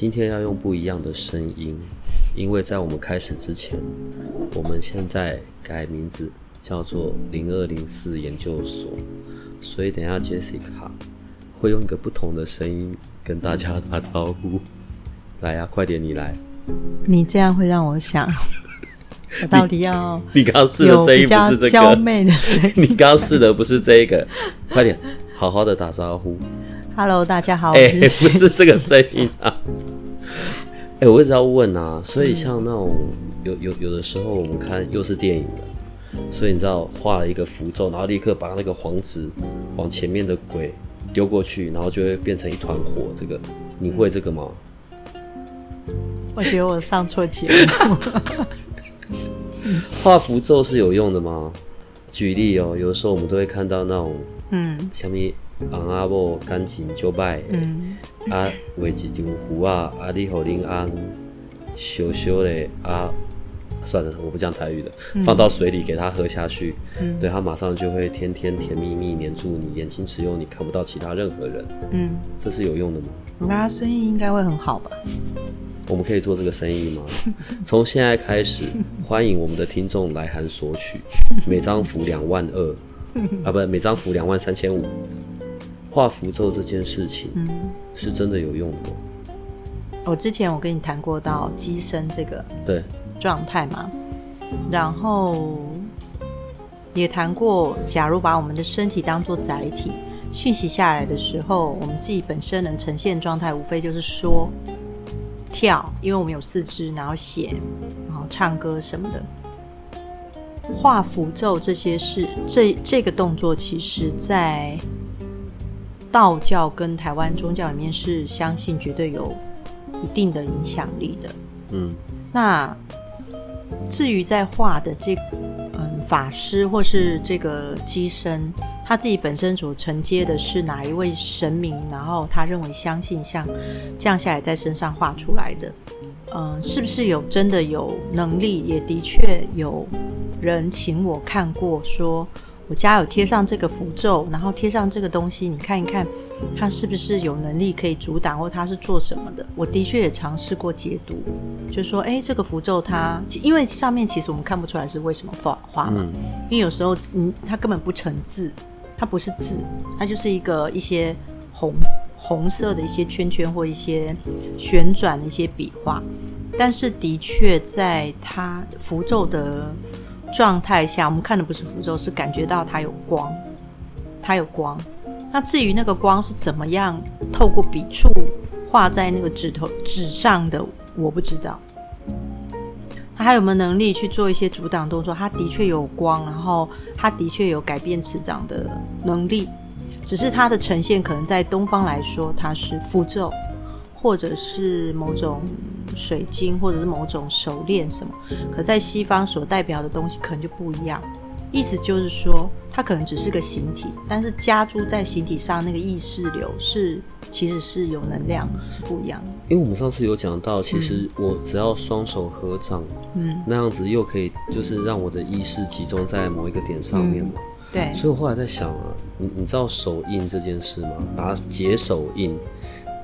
今天要用不一样的声音，因为在我们开始之前，我们现在改名字叫做零二零四研究所，所以等一下 Jessica 会用一个不同的声音跟大家打招呼。来呀、啊，快点你来！你这样会让我想，我到底要你刚刚试的声音不是这个娇媚的声音，你刚刚试的不是这个，快点好好的打招呼。Hello，大家好。哎、欸，不是这个声音啊。哎、欸，我一直要问啊，所以像那种有有有的时候，我们看又是电影的，所以你知道画了一个符咒，然后立刻把那个黄纸往前面的鬼丢过去，然后就会变成一团火。这个你会这个吗？我觉得我上错节目。画符咒是有用的吗？举例哦，有的时候我们都会看到那种嗯，什么昂阿伯赶紧就拜。嗯啊，画一张符啊，啊，你和林安羞羞的啊，算了，我不讲台语了，嗯、放到水里给他喝下去，嗯、对他马上就会天天甜蜜蜜黏住你，眼睛只有你看不到其他任何人。嗯，这是有用的吗？那生意应该会很好吧？我们可以做这个生意吗？从现在开始，欢迎我们的听众来函索取，每张符两万二啊，不，每张符两万三千五。画符咒这件事情，嗯，是真的有用的？我之前我跟你谈过到机身这个对状态嘛，然后也谈过，假如把我们的身体当做载体，讯息下来的时候，我们自己本身能呈现状态，无非就是说跳，因为我们有四肢，然后写，然后唱歌什么的。画符咒这些事，这这个动作，其实在。道教跟台湾宗教里面是相信绝对有一定的影响力的。嗯，那至于在画的这嗯法师或是这个机身，他自己本身所承接的是哪一位神明，然后他认为相信像降下来在身上画出来的，嗯，是不是有真的有能力？也的确有人请我看过说。我家有贴上这个符咒，然后贴上这个东西，你看一看，它是不是有能力可以阻挡，或它是做什么的？我的确也尝试过解读，就说，哎，这个符咒它，因为上面其实我们看不出来是为什么画画嘛，因为有时候嗯，它根本不成字，它不是字，它就是一个一些红红色的一些圈圈或一些旋转的一些笔画，但是的确在它符咒的。状态下，我们看的不是符咒，是感觉到它有光，它有光。那至于那个光是怎么样透过笔触画在那个纸头纸上的，我不知道。他还有没有能力去做一些阻挡动作？他的确有光，然后他的确有改变磁场的能力，只是它的呈现可能在东方来说，它是符咒，或者是某种。水晶或者是某种手链什么，可在西方所代表的东西可能就不一样。意思就是说，它可能只是个形体，但是加诸在形体上那个意识流是其实是有能量，是不一样的。因为我们上次有讲到，其实我只要双手合掌，嗯，那样子又可以就是让我的意识集中在某一个点上面嘛。嗯、对。所以我后来在想啊，你你知道手印这件事吗？打解手印，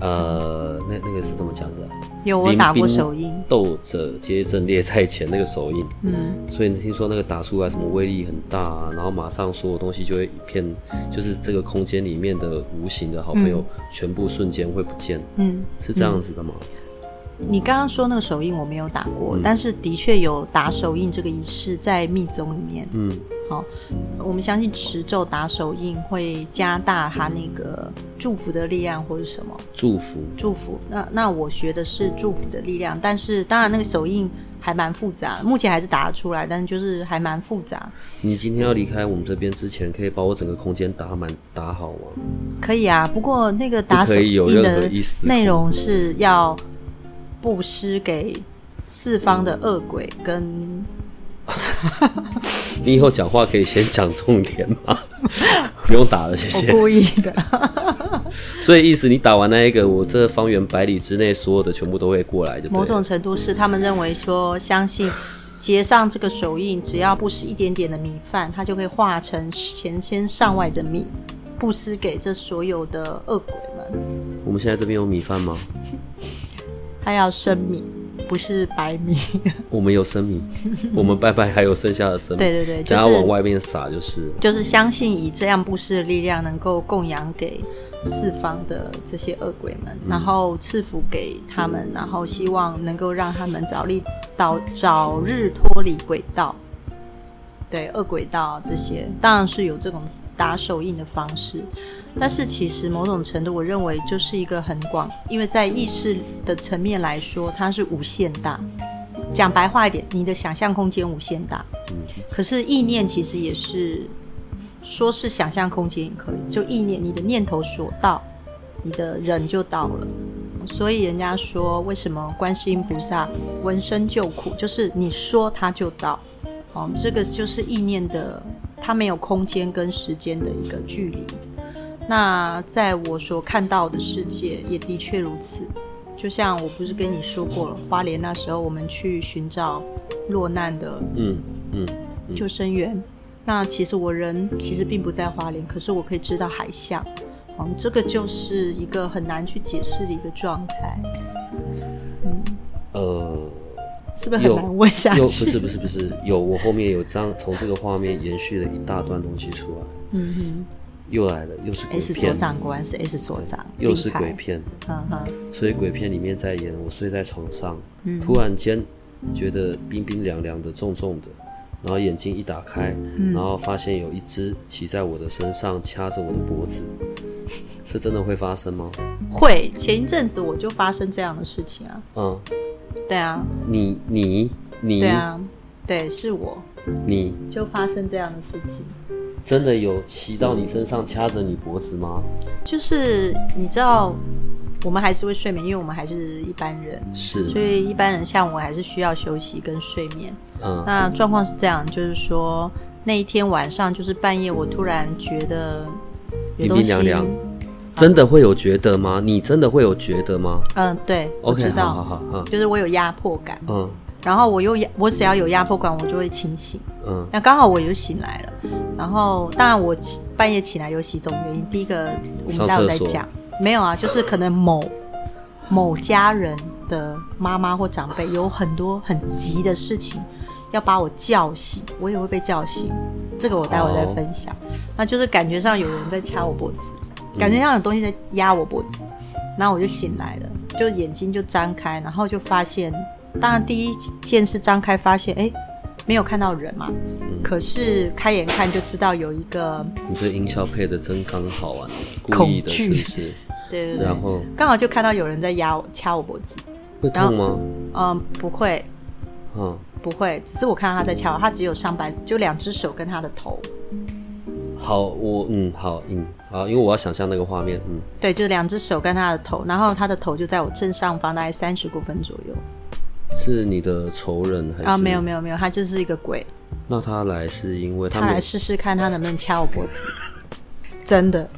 呃，那那个是怎么讲的？有我打过手印，斗者皆阵列在前那个手印，嗯，所以你听说那个打出来什么威力很大啊，然后马上所有东西就会一片，就是这个空间里面的无形的好朋友全部瞬间会不见，嗯，是这样子的吗？嗯，你刚刚说那个手印我没有打过，嗯，但是的确有打手印这个仪式在密宗里面，嗯。好，我们相信持咒打手印会加大他那个祝福的力量，或者什么祝福？祝福。那那我学的是祝福的力量，但是当然那个手印还蛮复杂，目前还是打得出来，但是就是还蛮复杂。你今天要离开我们这边之前，可以把我整个空间打满打好吗？可以啊，不过那个打手印的内容是要布施给四方的恶鬼跟。你以后讲话可以先讲重点吗？不用打了，谢谢。我故意的。所以意思，你打完那一个，我这方圆百里之内所有的全部都会过来，就某种程度是他们认为说，相信结上这个手印，只要布施一点点的米饭，它就可以化成成千上万的米，布施给这所有的恶鬼们。我们现在这边有米饭吗？他要生米。不是白米，我们有生米，我们拜拜还有剩下的生米，对对对，等下往外面撒就是，就是相信以这样布施的力量，能够供养给四方的这些恶鬼们，然后赐福给他们，然后希望能够让他们早日到早日脱离鬼道，对恶鬼道这些，当然是有这种打手印的方式。但是其实某种程度，我认为就是一个很广，因为在意识的层面来说，它是无限大。讲白话一点，你的想象空间无限大。可是意念其实也是，说是想象空间也可以，就意念，你的念头所到，你的人就到了。所以人家说，为什么观世音菩萨闻声救苦，就是你说他就到。哦，这个就是意念的，它没有空间跟时间的一个距离。那在我所看到的世界也的确如此，就像我不是跟你说过了，花莲那时候我们去寻找落难的嗯嗯救生员，那其实我人其实并不在花莲，可是我可以知道海象，嗯，这个就是一个很难去解释的一个状态。是不是很难问下去？不是不是不是，有我后面有张从这个画面延续了一大段东西出来。嗯哼。又来了，又是鬼片。S 所长果然是 S 所长，又是鬼片。嗯哼。所以鬼片里面在演我睡在床上，嗯、突然间觉得冰冰凉凉的、重重的，然后眼睛一打开，嗯、然后发现有一只骑在我的身上，掐着我的脖子。这真的会发生吗？会。前一阵子我就发生这样的事情啊。嗯。对啊。你你你。对啊。对，是我。你。就发生这样的事情。真的有骑到你身上掐着你脖子吗？就是你知道，我们还是会睡眠，因为我们还是一般人，是，所以一般人像我还是需要休息跟睡眠。嗯，那状况是这样，就是说那一天晚上就是半夜，我突然觉得有东西冰冰凉凉，真的会有觉得吗？你真的会有觉得吗？嗯，对，我知道，好好好，就是我有压迫感。嗯。然后我又压，我只要有压迫感，我就会清醒。嗯，那刚好我又醒来了。然后，当然我半夜起来有几种原因。第一个，我们待会再讲。没有啊，就是可能某某家人的妈妈或长辈有很多很急的事情要把我叫醒，我也会被叫醒。这个我待会再分享。那就是感觉上有人在掐我脖子，感觉像有东西在压我脖子，然后我就醒来了，就眼睛就张开，然后就发现。当然，第一件事张开发现，哎，没有看到人嘛。嗯、可是开眼看就知道有一个。你这音效配的真刚好啊！故意的是不是？对对对。然后刚好就看到有人在压我、掐我脖子。会痛吗？嗯，不会。嗯，不会。只是我看到他在掐我，他只有上半，就两只手跟他的头。好，我嗯好嗯好，因为我要想象那个画面嗯。对，就两只手跟他的头，然后他的头就在我正上方，大概三十公分左右。是你的仇人还是？啊，没有没有没有，他就是一个鬼。那他来是因为他，他来试试看他能不能掐我脖子。真的，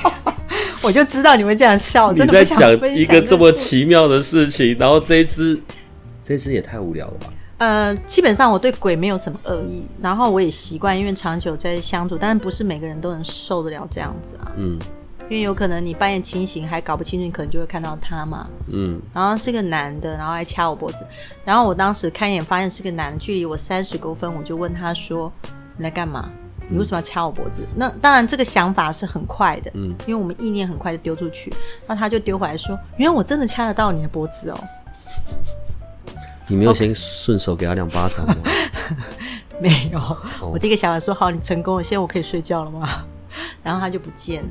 我就知道你会这样笑。真的你在讲一个这么奇妙的事情，然后这一只，这一只也太无聊了吧？呃，基本上我对鬼没有什么恶意，然后我也习惯，因为长久在相处，但是不是每个人都能受得了这样子啊？嗯。因为有可能你半夜清醒还搞不清楚，你可能就会看到他嘛。嗯，然后是个男的，然后还掐我脖子。然后我当时看一眼发现是个男的，距离我三十公分，我就问他说：“你来干嘛？你为什么要掐我脖子？”嗯、那当然这个想法是很快的，嗯，因为我们意念很快就丢出去。那他就丢回来说：“原来我真的掐得到你的脖子哦。”你没有先顺手给他两巴掌吗？没有，我第一个想法说：“好，你成功了，现在我可以睡觉了吗？” 然后他就不见了。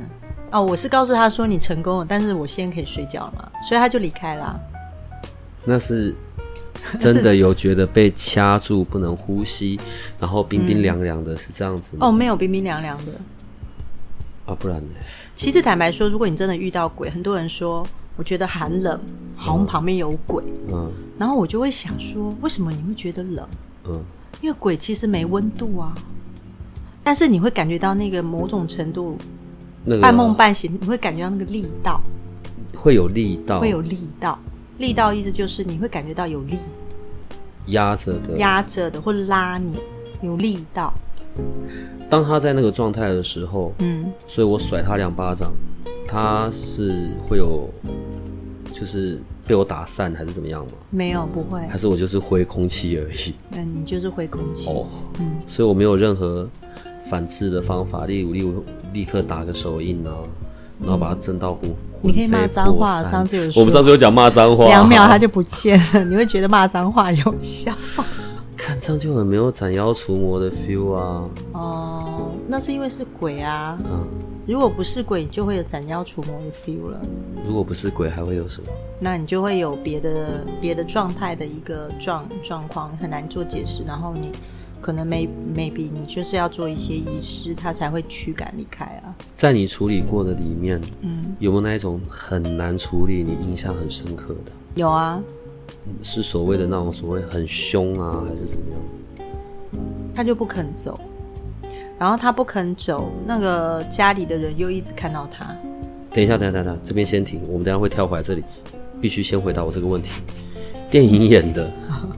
哦，我是告诉他说，你成功了，但是我现在可以睡觉了嘛，所以他就离开了。那是 真的有觉得被掐住不能呼吸，然后冰冰凉凉的，是这样子吗？哦，没有冰冰凉凉的啊，不然呢？其实坦白说，如果你真的遇到鬼，很多人说我觉得寒冷，好像旁边有鬼。嗯，然后我就会想说，为什么你会觉得冷？嗯，因为鬼其实没温度啊，但是你会感觉到那个某种程度，那个半梦半醒，你会感觉到那个力道，会有力道，会有力道。力道意思就是你会感觉到有力，压着的，压着的，或拉你，有力道。当他在那个状态的时候，嗯，所以我甩他两巴掌，他是会有，就是被我打散还是怎么样吗？没有，不会。还是我就是挥空气而已。那，你就是挥空气。哦，嗯，所以我没有任何反制的方法，例如，例如立刻打个手印啊，然后把它震到呼。你可以骂脏话，上次有说，我们上次有讲骂脏话，两秒他就不见了，你会觉得骂脏话有效？看这样就很没有斩妖除魔的 feel 啊！哦，那是因为是鬼啊。嗯，如果不是鬼，你就会有斩妖除魔的 feel 了。如果不是鬼，还会有什么？那你就会有别的别的状态的一个状状况，很难做解释。然后你。可能 maybe maybe 你就是要做一些仪式，他才会驱赶离开啊。在你处理过的里面，嗯，有没有那一种很难处理、你印象很深刻的？有啊，是所谓的那种所谓很凶啊，还是怎么样？他就不肯走，然后他不肯走，那个家里的人又一直看到他。等一下，等一下，等一下，这边先停，我们等一下会跳回来这里，必须先回答我这个问题。电影演的。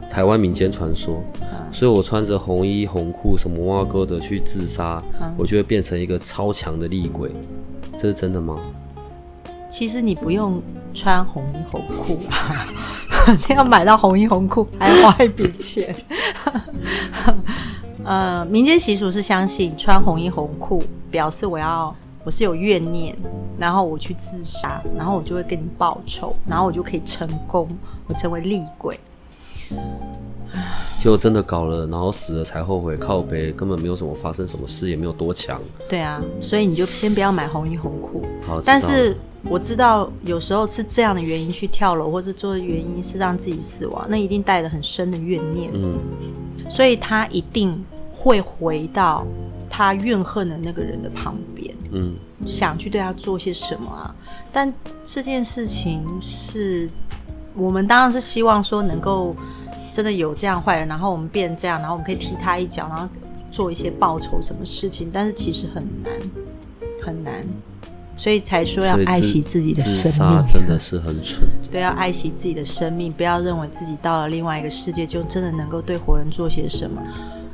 台湾民间传说，所以我穿着红衣红裤，什么挖哥的去自杀，我就会变成一个超强的厉鬼，这是真的吗？其实你不用穿红衣红裤啊，你要买到红衣红裤还要花一笔钱。呃，民间习俗是相信穿红衣红裤表示我要我是有怨念，然后我去自杀，然后我就会跟你报仇，然后我就可以成功，我成为厉鬼。结果真的搞了，然后死了才后悔，靠背根本没有什么发生什么事，也没有多强。对啊，所以你就先不要买红衣红裤。好，但是我知道有时候是这样的原因去跳楼，或者做的原因是让自己死亡，那一定带着很深的怨念。嗯，所以他一定会回到他怨恨的那个人的旁边。嗯，想去对他做些什么啊？但这件事情是。我们当然是希望说能够真的有这样坏人，然后我们变这样，然后我们可以踢他一脚，然后做一些报仇什么事情。但是其实很难，很难，所以才说要爱惜自己的生命。真的是很蠢。对，要爱惜自己的生命，不要认为自己到了另外一个世界就真的能够对活人做些什么，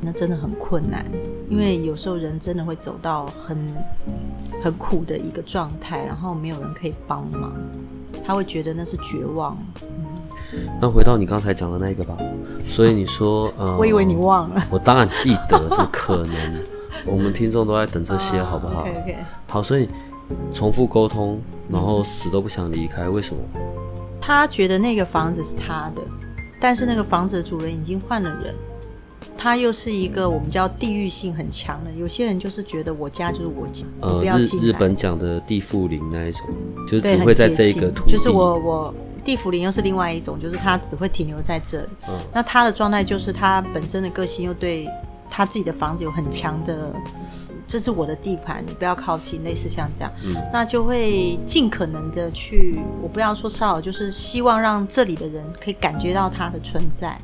那真的很困难。因为有时候人真的会走到很很苦的一个状态，然后没有人可以帮忙，他会觉得那是绝望。那回到你刚才讲的那个吧，所以你说，呃，我以为你忘了，我当然记得，这可能我们听众都在等这些，好不好？好，所以重复沟通，然后死都不想离开，为什么？他觉得那个房子是他的，但是那个房子的主人已经换了人，他又是一个我们叫地域性很强的，有些人就是觉得我家就是我家，呃，日日本讲的地缚灵那一种，就是只会在这一个土地，就是我我。地缚灵又是另外一种，就是他只会停留在这里。嗯，那他的状态就是他本身的个性又对他自己的房子有很强的，这是我的地盘，你不要靠近，类似像这样。嗯，那就会尽可能的去，我不要说骚扰，就是希望让这里的人可以感觉到他的存在，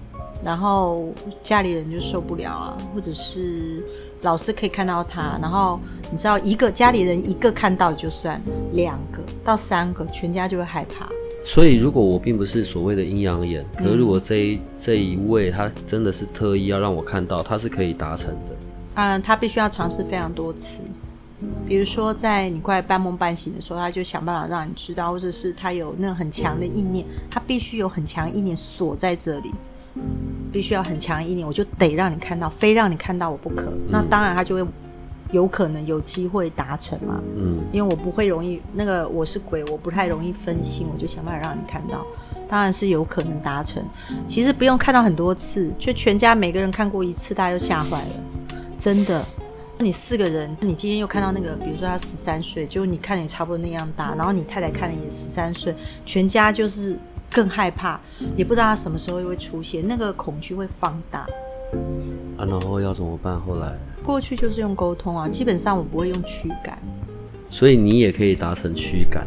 然后家里人就受不了啊，或者是老师可以看到他，然后你知道一个家里人一个看到就算，两个到三个，全家就会害怕。所以，如果我并不是所谓的阴阳眼，可是如果这一这一位他真的是特意要让我看到，他是可以达成的。嗯，他必须要尝试非常多次，比如说在你快半梦半醒的时候，他就想办法让你知道，或者是他有那种很强的意念，他必须有很强意念锁在这里，必须要很强意念，我就得让你看到，非让你看到我不可。那当然他就会。有可能有机会达成嘛？嗯，因为我不会容易那个我是鬼，我不太容易分心，我就想办法让你看到，当然是有可能达成。其实不用看到很多次，就全家每个人看过一次，大家就吓坏了，真的。你四个人，你今天又看到那个，比如说他十三岁，就你看你差不多那样大，然后你太太看了也十三岁，全家就是。更害怕，也不知道他什么时候又会出现，那个恐惧会放大。啊，然后要怎么办？后来过去就是用沟通啊，基本上我不会用驱赶。所以你也可以达成驱赶，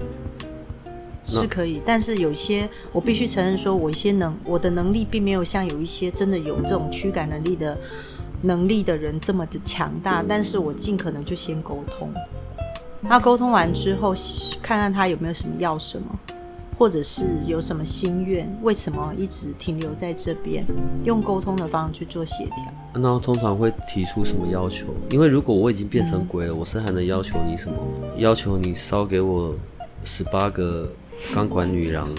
是可以，但是有些我必须承认，说我一些能我的能力并没有像有一些真的有这种驱赶能力的能力的人这么的强大，但是我尽可能就先沟通。那沟通完之后，看看他有没有什么要什么，或者是有什么心愿，为什么一直停留在这边？用沟通的方式去做协调。那通常会提出什么要求？因为如果我已经变成鬼了，嗯、我是还能要求你什么？要求你烧给我十八个钢管女郎。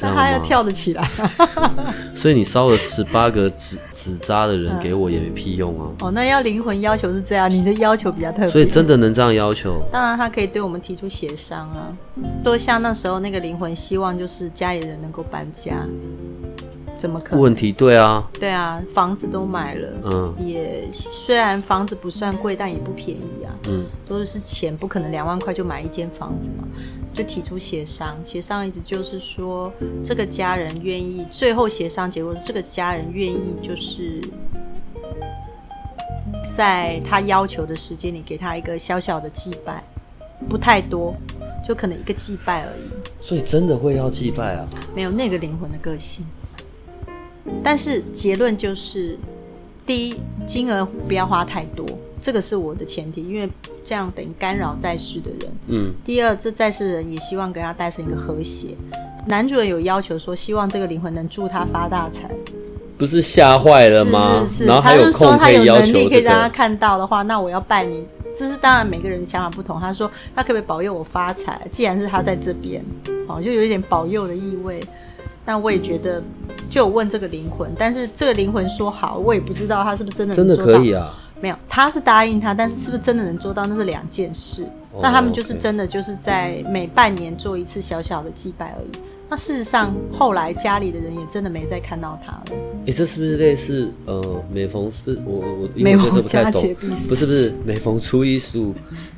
那他要跳得起来，所以你烧了十八个纸纸扎的人给我也没屁用啊！哦，那要灵魂要求是这样，你的要求比较特别，所以真的能这样要求？当然，他可以对我们提出协商啊，多像那时候那个灵魂希望就是家里人能够搬家，怎么可能？问题对啊，对啊，房子都买了，嗯，也虽然房子不算贵，但也不便宜啊，嗯，都是钱，不可能两万块就买一间房子嘛。就提出协商，协商意思就是说，这个家人愿意，最后协商结果是这个家人愿意，就是在他要求的时间里给他一个小小的祭拜，不太多，就可能一个祭拜而已。所以真的会要祭拜啊？没有那个灵魂的个性，但是结论就是，第一，金额不要花太多，这个是我的前提，因为。这样等于干扰在世的人。嗯。第二，这在世的人也希望给他带成一个和谐。男主人有要求说，希望这个灵魂能助他发大财。不是吓坏了吗？是是是。然后还有空。他是说他有能力可以让他看到的话，那我要拜你。这是当然，每个人想法不同。他说他可不可以保佑我发财？既然是他在这边，哦，就有一点保佑的意味。但我也觉得，就有问这个灵魂，但是这个灵魂说好，我也不知道他是不是真的。真的可以啊。没有，他是答应他，但是是不是真的能做到，那是两件事。Oh, 那他们就是真的就是在每半年做一次小小的祭拜而已。那事实上，后来家里的人也真的没再看到他了。诶，这是不是类似呃，每逢是不是我我每逢佳节必死，不是不是每逢初一十五，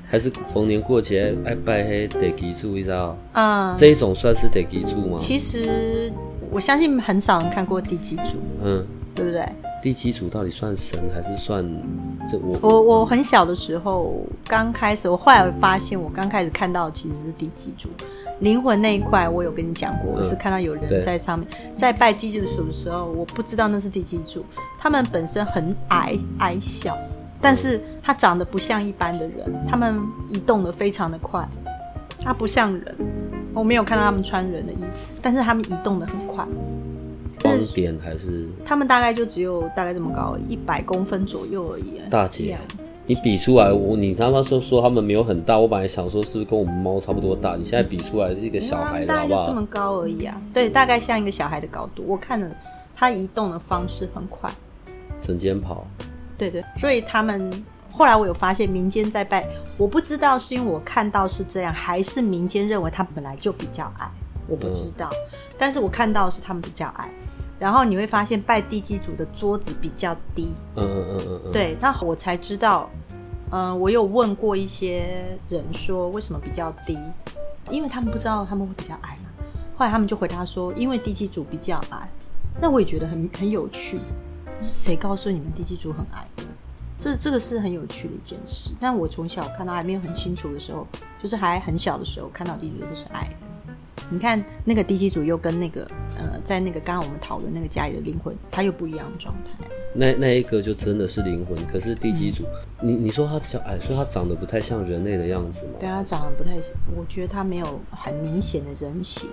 还是逢年过节爱拜黑地基主，你知道？嗯，这一种算是地基主吗？其实我相信很少人看过地基主，嗯，对不对？地基主到底算神还是算这我？我我很小的时候刚开始，我后来发现，我刚开始看到其实是地基主灵魂那一块。我有跟你讲过，我是看到有人在上面在拜地基主的时候，我不知道那是地基主。他们本身很矮矮小，但是他长得不像一般的人，他们移动的非常的快，他不像人。我没有看到他们穿人的衣服，但是他们移动的很快。光点还是他们大概就只有大概这么高，一百公分左右而已。大姐，你比出来，我你他妈说说他们没有很大，我本来想说是不是跟我们猫差不多大？你现在比出来是一个小孩的，好不好？这么高而已啊，对，大概像一个小孩的高度。我看了，它移动的方式很快，整间跑。对对，所以他们后来我有发现民间在拜，我不知道是因为我看到是这样，还是民间认为他本来就比较矮，我不知道。嗯、但是我看到是他们比较矮。然后你会发现拜地基主的桌子比较低，嗯嗯嗯嗯嗯，对，那我才知道，嗯、呃，我有问过一些人说为什么比较低，因为他们不知道他们会比较矮嘛。后来他们就回答说，因为地基主比较矮。那我也觉得很很有趣，谁告诉你们地基主很矮的？这这个是很有趣的一件事。但我从小看到还没有很清楚的时候，就是还很小的时候看到地基主都是矮的。你看那个地基组又跟那个呃，在那个刚刚我们讨论那个家里的灵魂，它又不一样的状态。那那一个就真的是灵魂，可是地基组，嗯、你你说他比较矮，所以他长得不太像人类的样子吗？对，他长得不太，我觉得他没有很明显的人形。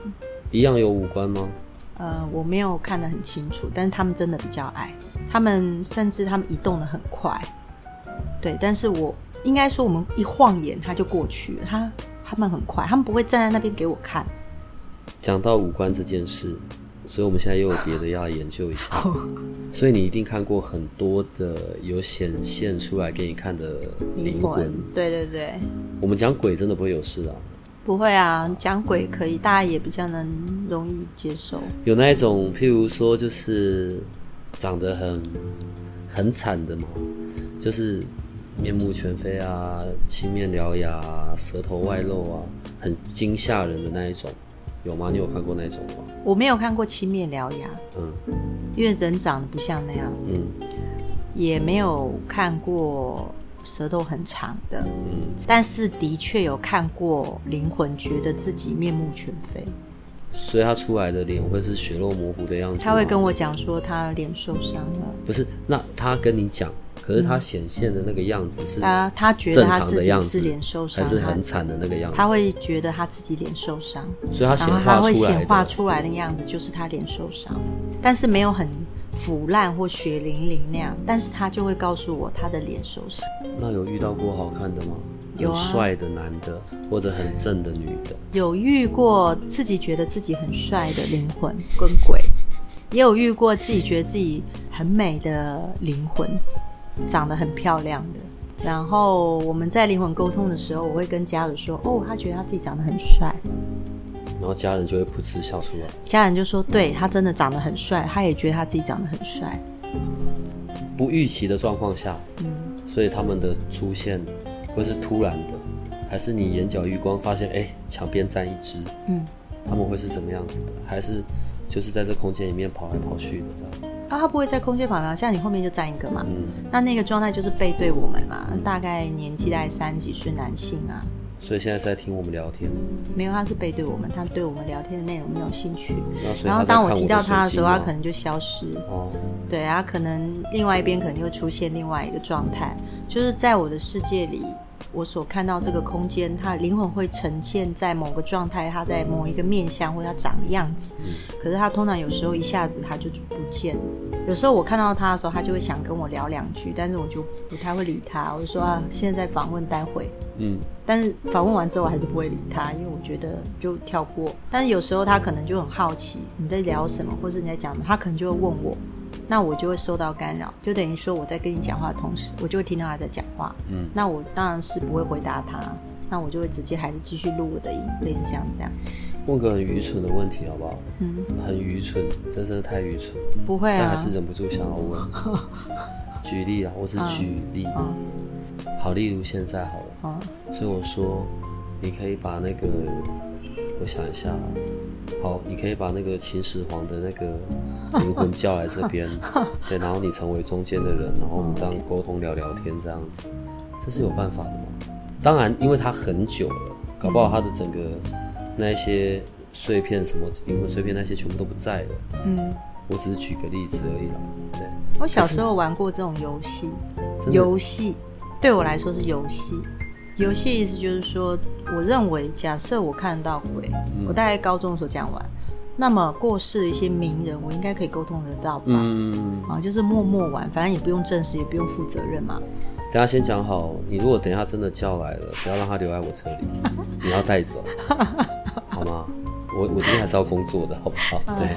一样有五官吗？呃，我没有看得很清楚，但是他们真的比较矮，他们甚至他们移动的很快。对，但是我应该说，我们一晃眼他就过去了，他他们很快，他们不会站在那边给我看。讲到五官这件事，所以我们现在又有别的要来研究一下。所以你一定看过很多的有显现出来给你看的灵魂。对对对。我们讲鬼真的不会有事啊？不会啊，讲鬼可以，大家也比较能容易接受。有那一种，譬如说，就是长得很很惨的嘛，就是面目全非啊，青面獠牙啊，舌头外露啊，很惊吓人的那一种。有吗？你有看过那种吗？我没有看过青面獠牙，嗯，因为人长得不像那样，嗯，也没有看过舌头很长的，嗯，但是的确有看过灵魂觉得自己面目全非，所以他出来的脸会是血肉模糊的样子。他会跟我讲说他脸受伤了，不是？那他跟你讲。可是他显现的那个样子是他他觉得他自己是脸受伤，还是很惨的那个样子？他会觉得他自己脸受伤，所以他显化出来的，他会显化出来的样子就是他脸受伤，但是没有很腐烂或血淋淋那样，但是他就会告诉我他的脸受伤。那有遇到过好看的吗？有啊，帅的男的或者很正的女的？有遇过自己觉得自己很帅的灵魂跟鬼，也有遇过自己觉得自己很美的灵魂。长得很漂亮的，然后我们在灵魂沟通的时候，我会跟家人说：“哦，他觉得他自己长得很帅。”然后家人就会噗嗤笑出来。家人就说：“对，他真的长得很帅，他也觉得他自己长得很帅。”不预期的状况下，嗯，所以他们的出现会是突然的，还是你眼角余光发现，哎，墙边站一只，嗯，他们会是怎么样子的？还是就是在这空间里面跑来跑去的这样？啊，他不会在空间旁边？像你后面就站一个嘛。嗯。那那个状态就是背对我们嘛，嗯、大概年纪大概三十几岁男性啊。所以现在是在听我们聊天。没有，他是背对我们，他对我们聊天的内容没有兴趣。然后当我提到他的时候，他可能就消失。哦。对啊，可能另外一边可能又出现另外一个状态，就是在我的世界里。我所看到这个空间，他灵魂会呈现在某个状态，他在某一个面相或者他长的样子。可是他通常有时候一下子他就不见了。有时候我看到他的时候，他就会想跟我聊两句，但是我就不太会理他。我就说啊，现在在访问，待会。嗯。但是访问完之后，我还是不会理他，因为我觉得就跳过。但是有时候他可能就很好奇你在聊什么，或是你在讲什么，他可能就会问我。那我就会受到干扰，就等于说我在跟你讲话的同时，我就会听到他在讲话。嗯，那我当然是不会回答他，那我就会直接还是继续录我的音，类似像这样。问个很愚蠢的问题好不好？嗯，很愚蠢，真的太愚蠢。不会啊，但还是忍不住想要问。举例啊，我是举例。嗯嗯、好，例如现在好了。嗯、所以我说，你可以把那个，我想一下。好，你可以把那个秦始皇的那个灵魂叫来这边，对，然后你成为中间的人，然后我们这样沟通聊聊天，这样子，这是有办法的吗？当然，因为他很久了，搞不好他的整个那一些碎片，什么灵魂碎片那些全部都不在了。嗯，我只是举个例子而已啦。对，我小时候玩过这种游戏，游戏对我来说是游戏。游戏意思就是说，我认为，假设我看到鬼，嗯、我大概高中的时候讲完，那么过世的一些名人，我应该可以沟通得到吧？嗯，啊，就是默默玩，反正也不用证实，也不用负责任嘛。等下先讲好，你如果等一下真的叫来了，不要让他留在我车里，你要带走，好吗？我我今天还是要工作的，好不好？对。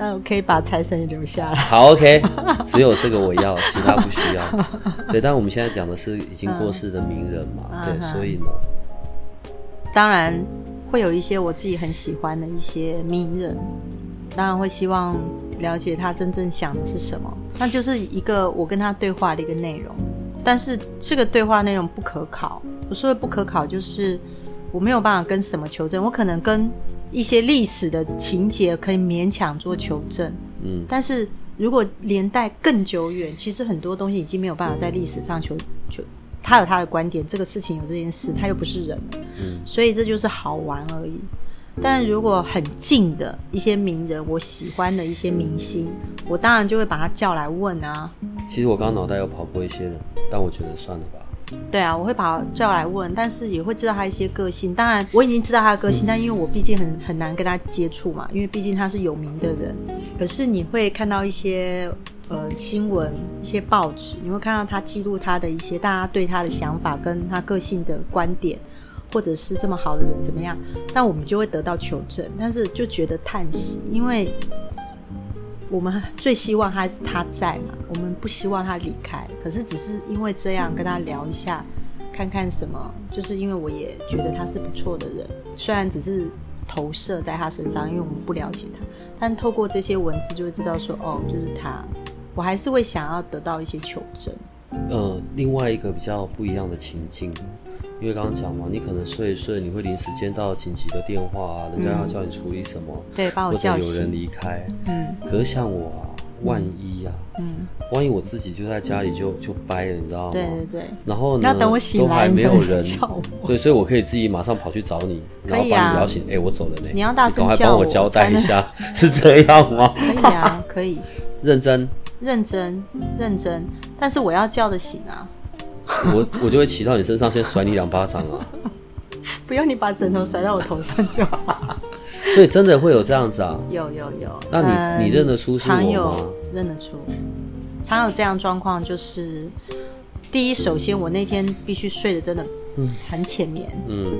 那我可以把财神也留下来。好，OK，只有这个我要，其他不需要。对，但我们现在讲的是已经过世的名人嘛，嗯、对，所以呢，当然会有一些我自己很喜欢的一些名人，当然会希望了解他真正想的是什么，那就是一个我跟他对话的一个内容。但是这个对话内容不可考，我说的不可考就是我没有办法跟什么求证，我可能跟。一些历史的情节可以勉强做求证，嗯，但是如果年代更久远，其实很多东西已经没有办法在历史上求求。他有他的观点，这个事情有这件事，他又不是人，嗯，所以这就是好玩而已。但如果很近的一些名人，我喜欢的一些明星，我当然就会把他叫来问啊。其实我刚刚脑袋有跑过一些人，但我觉得算了吧。对啊，我会把他叫来问，但是也会知道他一些个性。当然，我已经知道他的个性，但因为我毕竟很很难跟他接触嘛，因为毕竟他是有名的人。可是你会看到一些呃新闻、一些报纸，你会看到他记录他的一些大家对他的想法，跟他个性的观点，或者是这么好的人怎么样？但我们就会得到求证，但是就觉得叹息，因为。我们最希望还是他在嘛，我们不希望他离开。可是只是因为这样跟他聊一下，看看什么，就是因为我也觉得他是不错的人，虽然只是投射在他身上，因为我们不了解他，但透过这些文字就会知道说，哦，就是他。我还是会想要得到一些求证。呃，另外一个比较不一样的情境，因为刚刚讲嘛，你可能睡一睡，你会临时接到紧急的电话啊，人家要叫你处理什么，嗯、对，把我叫醒，或者有人离开，嗯，可是像我啊，万一啊，嗯，万一我自己就在家里就就掰了，你知道吗？对对对。然后呢，要等我醒来，都还没有人叫我，对，所以我可以自己马上跑去找你，然后把你摇醒。哎、啊欸，我走了呢，你要大声赶快帮我交代一下，是这样吗？可以啊，可以。认真，认真，认真，但是我要叫得醒啊。我我就会骑到你身上，先甩你两巴掌啊！不用你把枕头甩到我头上就好。所以真的会有这样子啊？有有有。那你、嗯、你认得出是我吗？常有认得出，常有这样状况，就是第一，首先我那天必须睡得真的很浅眠，嗯。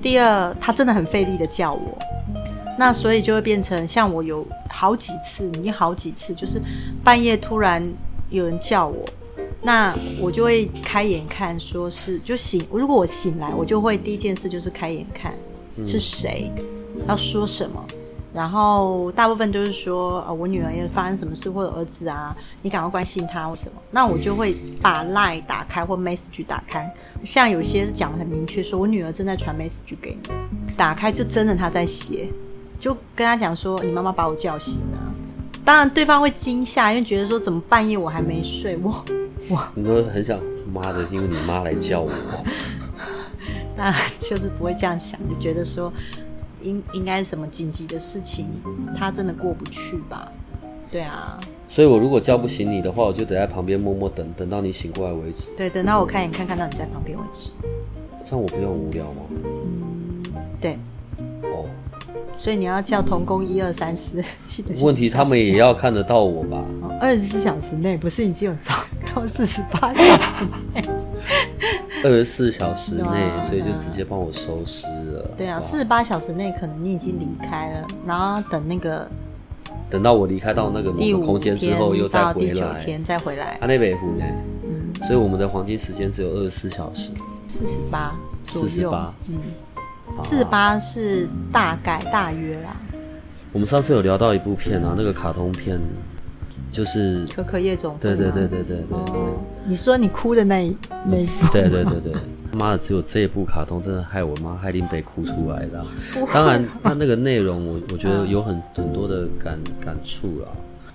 第二，他真的很费力的叫我，那所以就会变成像我有好几次，你好几次，就是半夜突然有人叫我。那我就会开眼看，说是就醒。如果我醒来，我就会第一件事就是开眼看是谁，要说什么。然后大部分都是说，呃，我女儿也发生什么事，或者儿子啊，你赶快关心他或什么。那我就会把 Line 打开或 Message 打开。像有些是讲的很明确，说我女儿正在传 Message 给你，打开就真的她在写，就跟他讲说，你妈妈把我叫醒了。当然对方会惊吓，因为觉得说怎么半夜我还没睡我。你都很想妈的，因为你妈来叫我。那就是不会这样想，就觉得说应应该是什么紧急的事情，他真的过不去吧？对啊。所以我如果叫不醒你的话，我就得在旁边默默等，等到你醒过来为止。对，等到我看眼看看到你在旁边为止。这样我不就很无聊吗？嗯，对。哦。所以你要叫同工一二三四，问题他们也要看得到我吧？二十四小时内不是已经有超到四十八小时内？二十四小时内，所以就直接帮我收尸了。对啊，四十八小时内可能你已经离开了，然后等那个等到我离开到那个某个空间之后，又再回来，第九天再回来。啊，那北湖呢？嗯，所以我们的黄金时间只有二十四小时，四十八，四十八，嗯。四十八是大概大约啦。我们上次有聊到一部片啊，那个卡通片，就是《可可夜总会》。对对对对对对。哦，你说你哭的那一那一部？对对对对。他妈的，只有这一部卡通真的害我妈害林北哭出来的。当然，他那个内容我我觉得有很很多的感感触啦。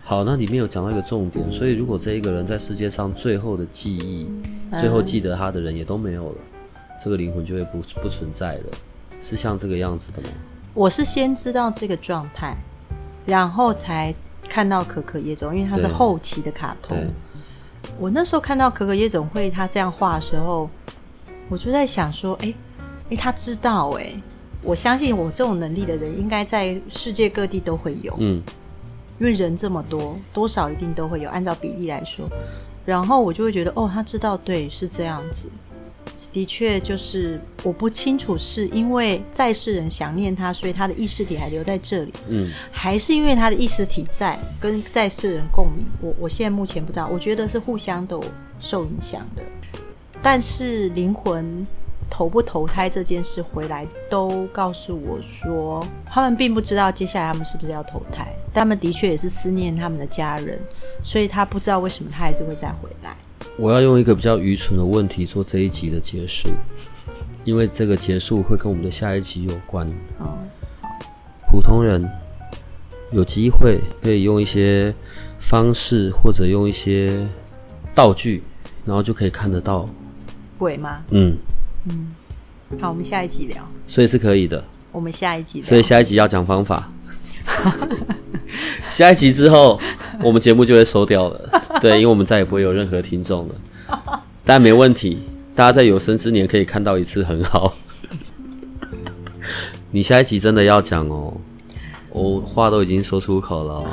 好，那里面有讲到一个重点，所以如果这一个人在世界上最后的记忆，最后记得他的人也都没有了，这个灵魂就会不不存在了。是像这个样子的吗？我是先知道这个状态，然后才看到可可夜总，因为它是后期的卡通。我那时候看到可可夜总会他这样画的时候，我就在想说，哎哎，他知道哎，我相信我这种能力的人，应该在世界各地都会有。嗯，因为人这么多，多少一定都会有，按照比例来说。然后我就会觉得，哦，他知道，对，是这样子。的确，就是我不清楚是因为在世人想念他，所以他的意识体还留在这里，嗯，还是因为他的意识体在跟在世人共鸣。我我现在目前不知道，我觉得是互相都受影响的。但是灵魂投不投胎这件事回来，都告诉我说，他们并不知道接下来他们是不是要投胎，他们的确也是思念他们的家人，所以他不知道为什么他还是会再回来。我要用一个比较愚蠢的问题做这一集的结束，因为这个结束会跟我们的下一集有关。普通人有机会可以用一些方式或者用一些道具，然后就可以看得到鬼吗？嗯嗯。好，我们下一集聊。所以是可以的。我们下一集。所以下一集要讲方法。下一集之后，我们节目就会收掉了。对，因为我们再也不会有任何听众了。但没问题，大家在有生之年可以看到一次，很好。你下一集真的要讲哦，我话都已经说出口了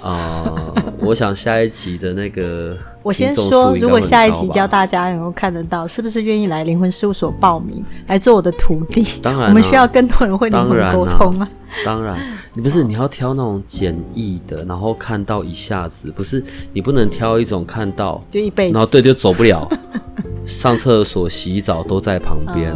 啊、呃！我想下一集的那个，我先说，如果下一集教大家能够看得到，是不是愿意来灵魂事务所报名来做我的徒弟？当然、啊，我们需要更多人会灵魂沟通啊。当然，你不是你要挑那种简易的，然后看到一下子，不是你不能挑一种看到就一辈子，然后对就走不了，上厕所、洗澡都在旁边，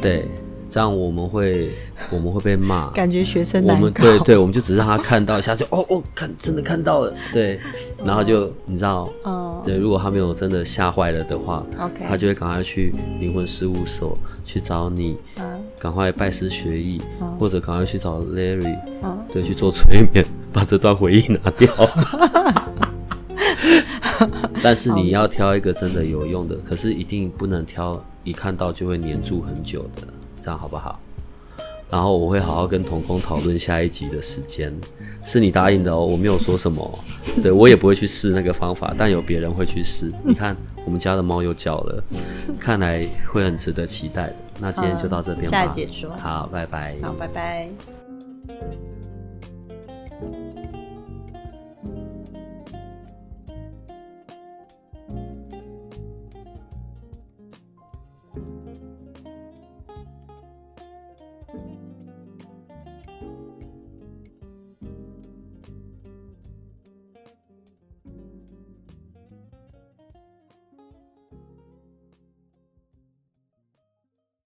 对，这样我们会我们会被骂，感觉学生我们对对，我们就只是让他看到一下就哦哦，看真的看到了，对，然后就你知道，哦，对，如果他没有真的吓坏了的话，OK，他就会赶快去灵魂事务所去找你，赶快拜师学艺，或者赶快去找 Larry，对，去做催眠，把这段回忆拿掉。但是你要挑一个真的有用的，可是一定不能挑一看到就会黏住很久的，这样好不好？然后我会好好跟童工讨论下一集的时间，是你答应的哦，我没有说什么，对，我也不会去试那个方法，但有别人会去试。你看，我们家的猫又叫了，看来会很值得期待的。那今天就到这边吧，下一节说，好，拜拜，好，拜拜。